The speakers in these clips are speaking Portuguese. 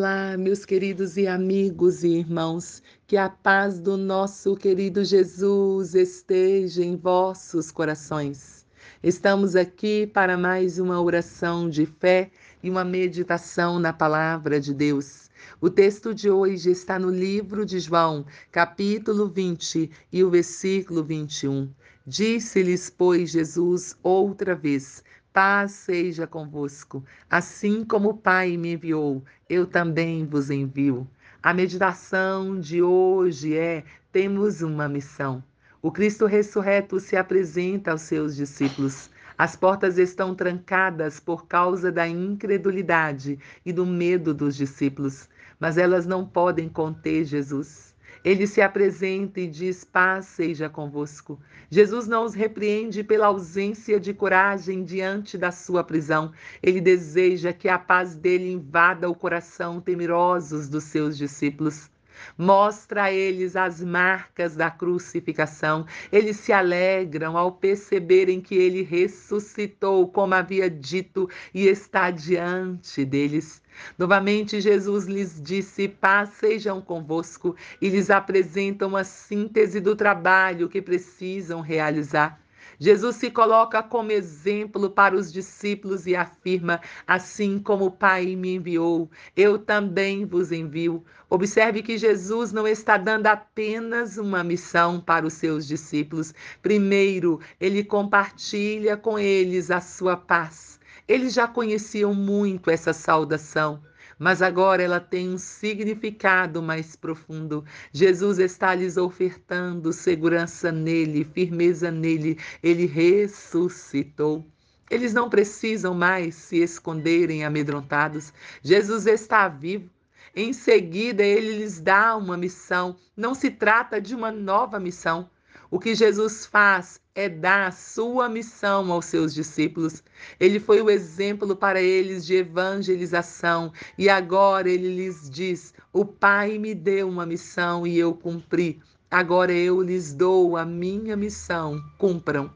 Olá, meus queridos e amigos e irmãos, que a paz do nosso querido Jesus esteja em vossos corações. Estamos aqui para mais uma oração de fé e uma meditação na palavra de Deus. O texto de hoje está no livro de João, capítulo 20 e o versículo 21. Disse-lhes, pois, Jesus outra vez: Paz seja convosco. Assim como o Pai me enviou, eu também vos envio. A meditação de hoje é: temos uma missão. O Cristo ressurreto se apresenta aos seus discípulos. As portas estão trancadas por causa da incredulidade e do medo dos discípulos, mas elas não podem conter Jesus. Ele se apresenta e diz: Paz seja convosco. Jesus não os repreende pela ausência de coragem diante da sua prisão. Ele deseja que a paz dele invada o coração temerosos dos seus discípulos. Mostra a eles as marcas da crucificação. Eles se alegram ao perceberem que ele ressuscitou, como havia dito, e está diante deles. Novamente, Jesus lhes disse: Paz sejam convosco, e lhes apresenta uma síntese do trabalho que precisam realizar. Jesus se coloca como exemplo para os discípulos e afirma: Assim como o Pai me enviou, eu também vos envio. Observe que Jesus não está dando apenas uma missão para os seus discípulos. Primeiro, ele compartilha com eles a sua paz. Eles já conheciam muito essa saudação mas agora ela tem um significado mais profundo. Jesus está lhes ofertando segurança nele, firmeza nele. Ele ressuscitou. Eles não precisam mais se esconderem amedrontados. Jesus está vivo. Em seguida, ele lhes dá uma missão. Não se trata de uma nova missão. O que Jesus faz é dar a sua missão aos seus discípulos. Ele foi o exemplo para eles de evangelização e agora ele lhes diz: O Pai me deu uma missão e eu cumpri. Agora eu lhes dou a minha missão. Cumpram.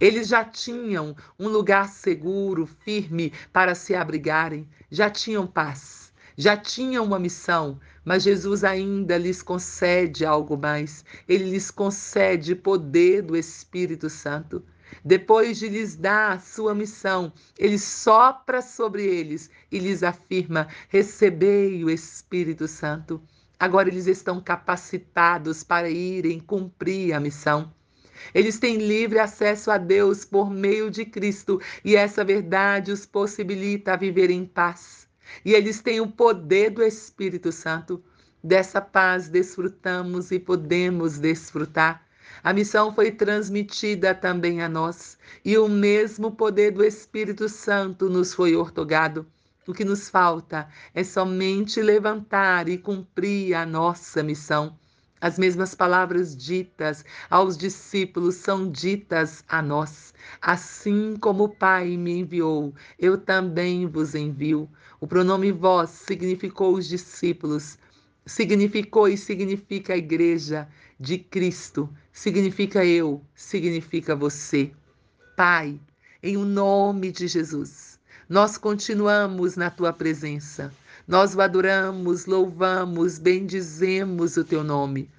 Eles já tinham um lugar seguro, firme para se abrigarem, já tinham paz já tinham uma missão, mas Jesus ainda lhes concede algo mais. Ele lhes concede poder do Espírito Santo. Depois de lhes dar a sua missão, ele sopra sobre eles e lhes afirma: recebei o Espírito Santo. Agora eles estão capacitados para irem cumprir a missão. Eles têm livre acesso a Deus por meio de Cristo e essa verdade os possibilita viver em paz e eles têm o poder do Espírito Santo. Dessa paz desfrutamos e podemos desfrutar. A missão foi transmitida também a nós, e o mesmo poder do Espírito Santo nos foi ortogado. O que nos falta é somente levantar e cumprir a nossa missão. As mesmas palavras ditas aos discípulos são ditas a nós. Assim como o Pai me enviou, eu também vos envio. O pronome vós significou os discípulos, significou e significa a igreja de Cristo, significa eu, significa você. Pai, em o nome de Jesus, nós continuamos na tua presença. Nós o adoramos, louvamos, bendizemos o teu nome.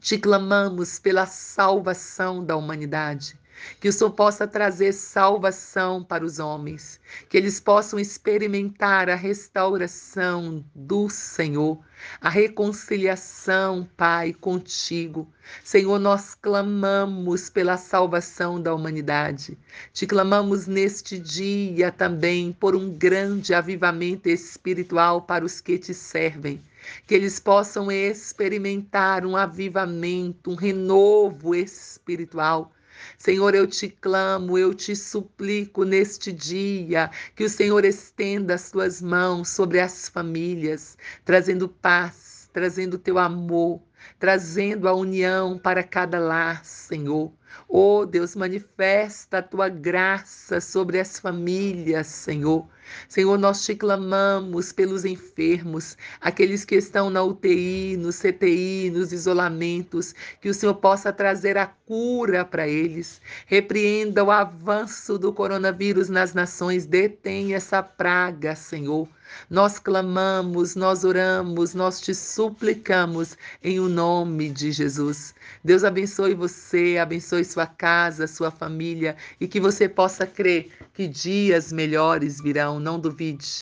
Te clamamos pela salvação da humanidade. Que o Senhor possa trazer salvação para os homens, que eles possam experimentar a restauração do Senhor, a reconciliação, Pai, contigo. Senhor, nós clamamos pela salvação da humanidade. Te clamamos neste dia também por um grande avivamento espiritual para os que te servem que eles possam experimentar um avivamento, um renovo espiritual. Senhor, eu te clamo, eu te suplico neste dia que o Senhor estenda as tuas mãos sobre as famílias, trazendo paz, trazendo teu amor, trazendo a união para cada lar, Senhor. Oh Deus, manifesta a tua graça sobre as famílias, Senhor. Senhor, nós te clamamos pelos enfermos, aqueles que estão na UTI, no CTI, nos isolamentos, que o Senhor possa trazer a cura para eles. Repreenda o avanço do coronavírus nas nações, detém essa praga, Senhor. Nós clamamos, nós oramos, nós te suplicamos em o nome de Jesus. Deus abençoe você, abençoe sua casa, sua família e que você possa crer que dias melhores virão, não duvide.